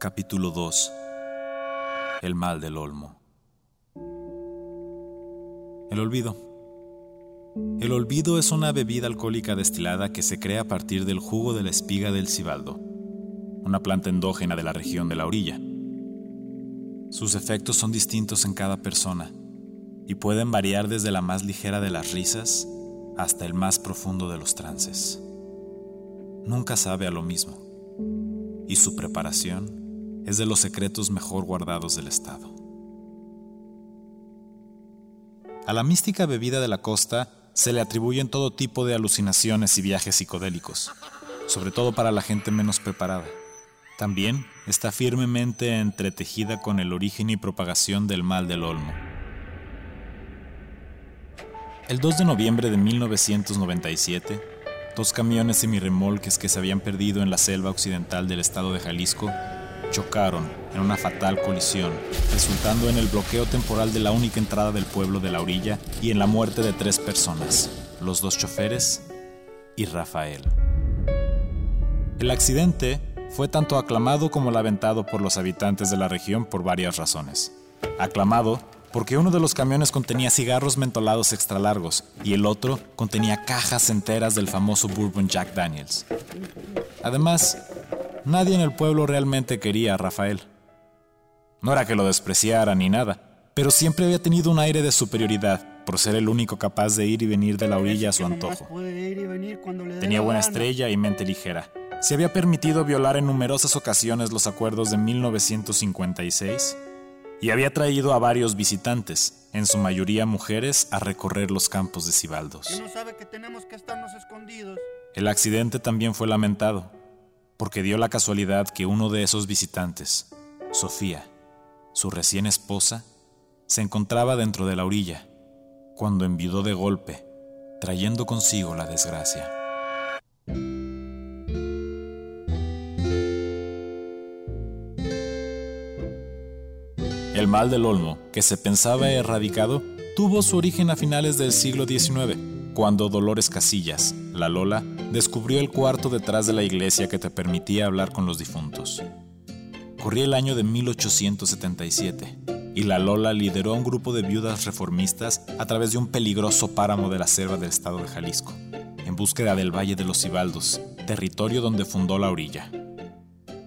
Capítulo 2 El mal del olmo El olvido El olvido es una bebida alcohólica destilada que se crea a partir del jugo de la espiga del cibaldo, una planta endógena de la región de la orilla. Sus efectos son distintos en cada persona y pueden variar desde la más ligera de las risas hasta el más profundo de los trances. Nunca sabe a lo mismo, y su preparación es de los secretos mejor guardados del Estado. A la mística bebida de la costa se le atribuyen todo tipo de alucinaciones y viajes psicodélicos, sobre todo para la gente menos preparada. También está firmemente entretejida con el origen y propagación del mal del olmo. El 2 de noviembre de 1997, dos camiones semirremolques que se habían perdido en la selva occidental del estado de Jalisco chocaron en una fatal colisión, resultando en el bloqueo temporal de la única entrada del pueblo de la orilla y en la muerte de tres personas, los dos choferes y Rafael. El accidente fue tanto aclamado como lamentado por los habitantes de la región por varias razones. Aclamado porque uno de los camiones contenía cigarros mentolados extra largos y el otro contenía cajas enteras del famoso Bourbon Jack Daniels. Además, nadie en el pueblo realmente quería a Rafael. No era que lo despreciara ni nada, pero siempre había tenido un aire de superioridad por ser el único capaz de ir y venir de la orilla a su antojo. Tenía buena estrella y mente ligera se había permitido violar en numerosas ocasiones los acuerdos de 1956 y había traído a varios visitantes, en su mayoría mujeres, a recorrer los campos de Cibaldos. El accidente también fue lamentado, porque dio la casualidad que uno de esos visitantes, Sofía, su recién esposa, se encontraba dentro de la orilla, cuando envidó de golpe, trayendo consigo la desgracia. El mal del olmo, que se pensaba erradicado, tuvo su origen a finales del siglo XIX, cuando Dolores Casillas, la Lola, descubrió el cuarto detrás de la iglesia que te permitía hablar con los difuntos. Corría el año de 1877 y la Lola lideró a un grupo de viudas reformistas a través de un peligroso páramo de la selva del estado de Jalisco, en búsqueda del Valle de los Cibaldos, territorio donde fundó la orilla.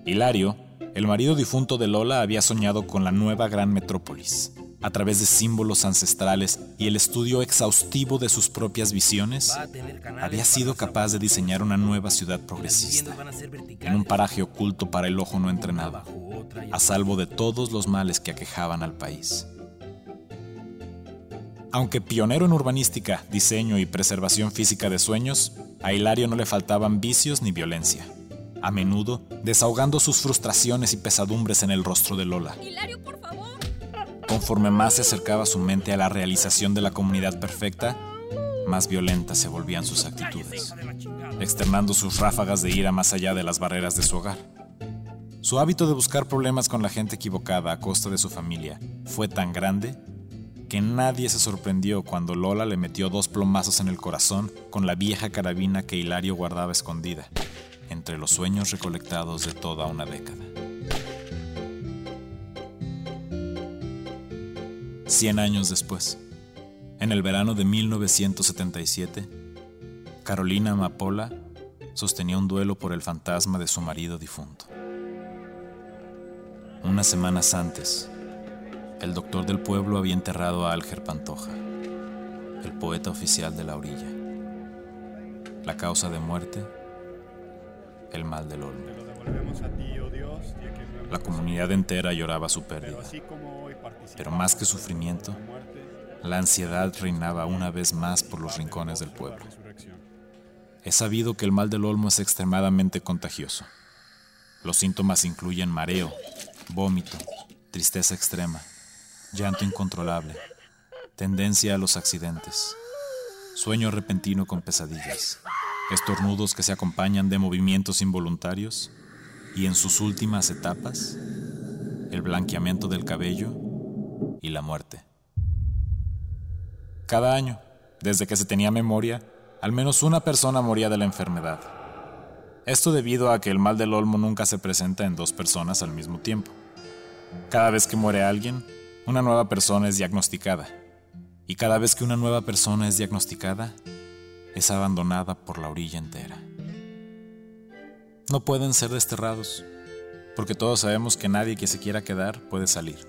Hilario, el marido difunto de Lola había soñado con la nueva gran metrópolis. A través de símbolos ancestrales y el estudio exhaustivo de sus propias visiones, había sido capaz de diseñar una nueva ciudad progresista, en un paraje oculto para el ojo no entrenado, a salvo de todos los males que aquejaban al país. Aunque pionero en urbanística, diseño y preservación física de sueños, a Hilario no le faltaban vicios ni violencia a menudo desahogando sus frustraciones y pesadumbres en el rostro de Lola. Hilario, por favor. Conforme más se acercaba su mente a la realización de la comunidad perfecta, más violentas se volvían sus actitudes, externando sus ráfagas de ira más allá de las barreras de su hogar. Su hábito de buscar problemas con la gente equivocada a costa de su familia fue tan grande que nadie se sorprendió cuando Lola le metió dos plomazos en el corazón con la vieja carabina que Hilario guardaba escondida entre los sueños recolectados de toda una década. Cien años después, en el verano de 1977, Carolina Amapola sostenía un duelo por el fantasma de su marido difunto. Unas semanas antes, el doctor del pueblo había enterrado a Alger Pantoja, el poeta oficial de la orilla. La causa de muerte el mal del olmo. La comunidad entera lloraba su pérdida. Pero más que sufrimiento, la ansiedad reinaba una vez más por los rincones del pueblo. Es sabido que el mal del olmo es extremadamente contagioso. Los síntomas incluyen mareo, vómito, tristeza extrema, llanto incontrolable, tendencia a los accidentes, sueño repentino con pesadillas, estornudos que se acompañan de movimientos involuntarios y en sus últimas etapas, el blanqueamiento del cabello y la muerte. Cada año, desde que se tenía memoria, al menos una persona moría de la enfermedad. Esto debido a que el mal del olmo nunca se presenta en dos personas al mismo tiempo. Cada vez que muere alguien, una nueva persona es diagnosticada. Y cada vez que una nueva persona es diagnosticada, es abandonada por la orilla entera. No pueden ser desterrados, porque todos sabemos que nadie que se quiera quedar puede salir.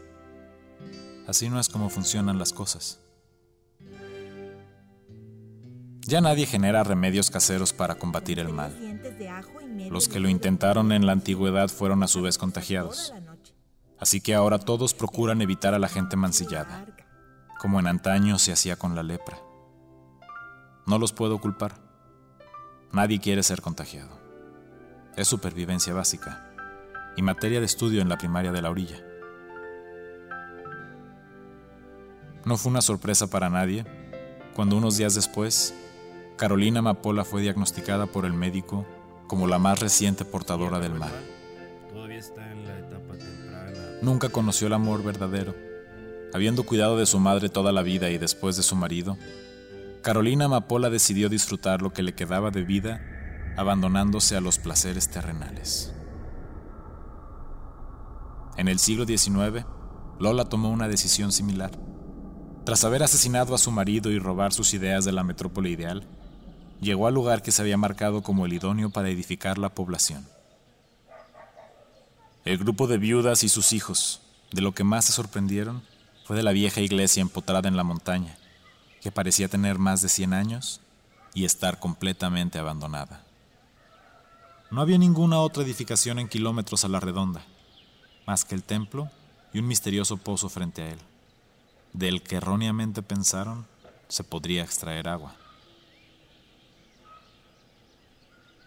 Así no es como funcionan las cosas. Ya nadie genera remedios caseros para combatir el mal. Los que lo intentaron en la antigüedad fueron a su vez contagiados. Así que ahora todos procuran evitar a la gente mancillada, como en antaño se hacía con la lepra. No los puedo culpar. Nadie quiere ser contagiado. Es supervivencia básica y materia de estudio en la primaria de la orilla. No fue una sorpresa para nadie cuando unos días después, Carolina Mapola fue diagnosticada por el médico como la más reciente portadora del mal. Nunca conoció el amor verdadero. Habiendo cuidado de su madre toda la vida y después de su marido, Carolina Mapola decidió disfrutar lo que le quedaba de vida abandonándose a los placeres terrenales. En el siglo XIX, Lola tomó una decisión similar. Tras haber asesinado a su marido y robar sus ideas de la metrópoli ideal, llegó al lugar que se había marcado como el idóneo para edificar la población. El grupo de viudas y sus hijos, de lo que más se sorprendieron, fue de la vieja iglesia empotrada en la montaña, que parecía tener más de 100 años y estar completamente abandonada. No había ninguna otra edificación en kilómetros a la redonda, más que el templo y un misterioso pozo frente a él del que erróneamente pensaron se podría extraer agua.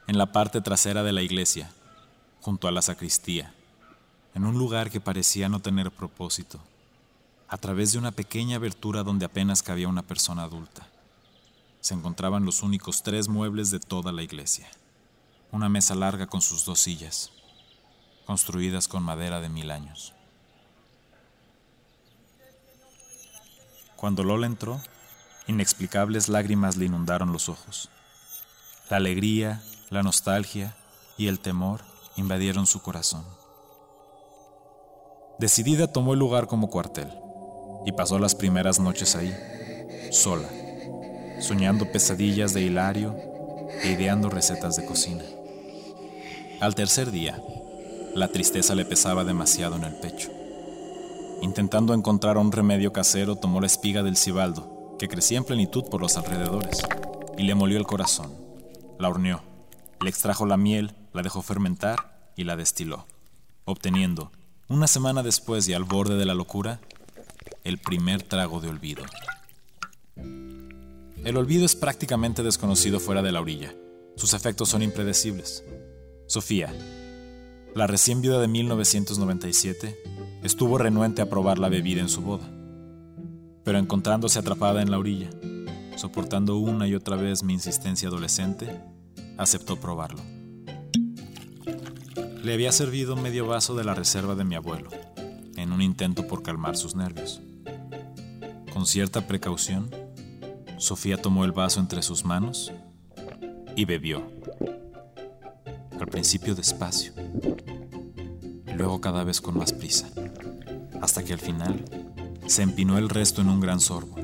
En la parte trasera de la iglesia, junto a la sacristía, en un lugar que parecía no tener propósito, a través de una pequeña abertura donde apenas cabía una persona adulta, se encontraban los únicos tres muebles de toda la iglesia. Una mesa larga con sus dos sillas, construidas con madera de mil años. Cuando Lola entró, inexplicables lágrimas le inundaron los ojos. La alegría, la nostalgia y el temor invadieron su corazón. Decidida tomó el lugar como cuartel y pasó las primeras noches ahí, sola, soñando pesadillas de Hilario e ideando recetas de cocina. Al tercer día, la tristeza le pesaba demasiado en el pecho. Intentando encontrar un remedio casero, tomó la espiga del cibaldo, que crecía en plenitud por los alrededores, y le molió el corazón. La horneó, le extrajo la miel, la dejó fermentar y la destiló, obteniendo, una semana después y al borde de la locura, el primer trago de olvido. El olvido es prácticamente desconocido fuera de la orilla. Sus efectos son impredecibles. Sofía, la recién viuda de 1997, estuvo renuente a probar la bebida en su boda, pero encontrándose atrapada en la orilla, soportando una y otra vez mi insistencia adolescente, aceptó probarlo. Le había servido medio vaso de la reserva de mi abuelo, en un intento por calmar sus nervios. Con cierta precaución, Sofía tomó el vaso entre sus manos y bebió al principio despacio, luego cada vez con más prisa, hasta que al final se empinó el resto en un gran sorbo,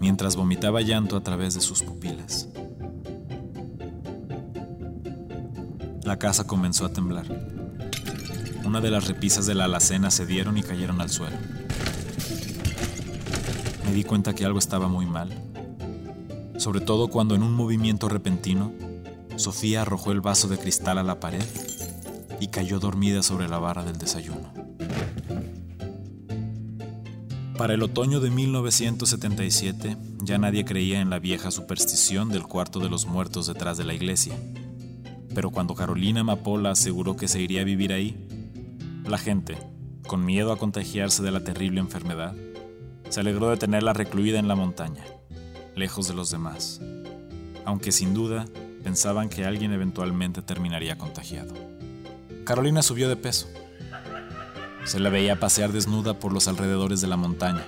mientras vomitaba llanto a través de sus pupilas. La casa comenzó a temblar. Una de las repisas de la alacena se dieron y cayeron al suelo. Me di cuenta que algo estaba muy mal, sobre todo cuando en un movimiento repentino Sofía arrojó el vaso de cristal a la pared y cayó dormida sobre la barra del desayuno. Para el otoño de 1977 ya nadie creía en la vieja superstición del cuarto de los muertos detrás de la iglesia. Pero cuando Carolina Mapola aseguró que se iría a vivir ahí, la gente, con miedo a contagiarse de la terrible enfermedad, se alegró de tenerla recluida en la montaña, lejos de los demás, aunque sin duda pensaban que alguien eventualmente terminaría contagiado. Carolina subió de peso. Se la veía pasear desnuda por los alrededores de la montaña,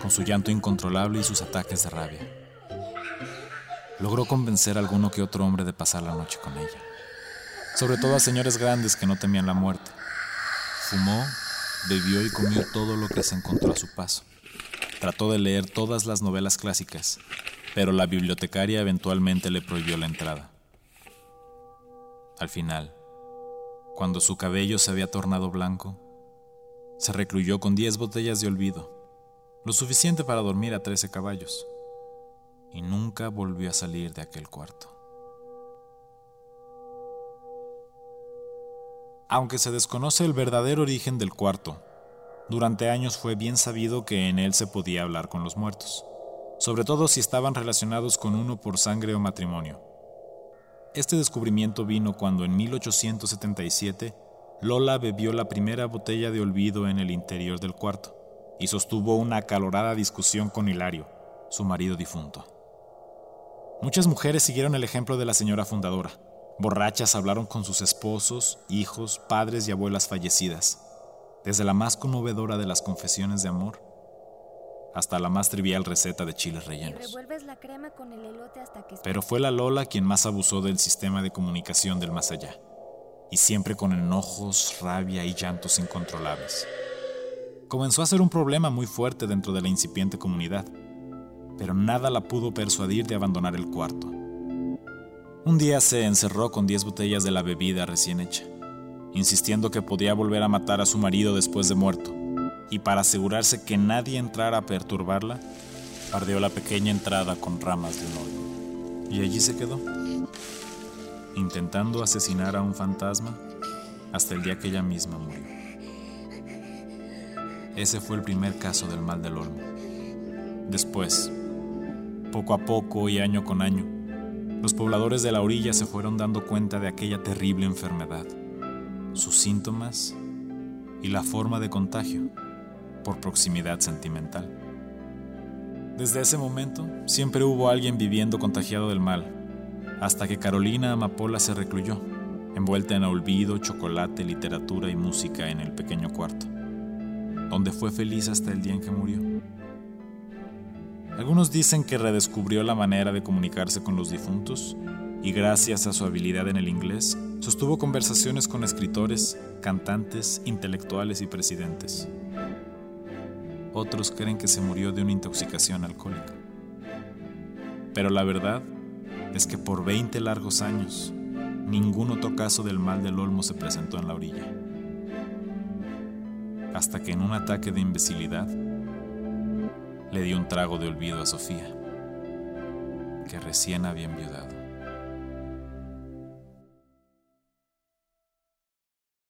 con su llanto incontrolable y sus ataques de rabia. logró convencer a alguno que otro hombre de pasar la noche con ella. Sobre todo a señores grandes que no temían la muerte. Fumó, bebió y comió todo lo que se encontró a su paso. Trató de leer todas las novelas clásicas, pero la bibliotecaria eventualmente le prohibió la entrada. Al final, cuando su cabello se había tornado blanco, se recluyó con diez botellas de olvido, lo suficiente para dormir a trece caballos, y nunca volvió a salir de aquel cuarto. Aunque se desconoce el verdadero origen del cuarto, durante años fue bien sabido que en él se podía hablar con los muertos, sobre todo si estaban relacionados con uno por sangre o matrimonio. Este descubrimiento vino cuando en 1877 Lola bebió la primera botella de olvido en el interior del cuarto y sostuvo una acalorada discusión con Hilario, su marido difunto. Muchas mujeres siguieron el ejemplo de la señora fundadora. Borrachas hablaron con sus esposos, hijos, padres y abuelas fallecidas, desde la más conmovedora de las confesiones de amor hasta la más trivial receta de chiles rellenos. Pero fue la Lola quien más abusó del sistema de comunicación del más allá, y siempre con enojos, rabia y llantos incontrolables. Comenzó a ser un problema muy fuerte dentro de la incipiente comunidad, pero nada la pudo persuadir de abandonar el cuarto. Un día se encerró con 10 botellas de la bebida recién hecha, insistiendo que podía volver a matar a su marido después de muerto y para asegurarse que nadie entrara a perturbarla, ardeó la pequeña entrada con ramas de un hoyo. Y allí se quedó, intentando asesinar a un fantasma hasta el día que ella misma murió. Ese fue el primer caso del mal del olmo. Después, poco a poco y año con año, los pobladores de la orilla se fueron dando cuenta de aquella terrible enfermedad, sus síntomas y la forma de contagio por proximidad sentimental. Desde ese momento, siempre hubo alguien viviendo contagiado del mal, hasta que Carolina Amapola se recluyó, envuelta en olvido, chocolate, literatura y música en el pequeño cuarto, donde fue feliz hasta el día en que murió. Algunos dicen que redescubrió la manera de comunicarse con los difuntos y gracias a su habilidad en el inglés, sostuvo conversaciones con escritores, cantantes, intelectuales y presidentes. Otros creen que se murió de una intoxicación alcohólica. Pero la verdad es que por 20 largos años, ningún otro caso del mal del olmo se presentó en la orilla. Hasta que en un ataque de imbecilidad le dio un trago de olvido a Sofía, que recién había enviudado.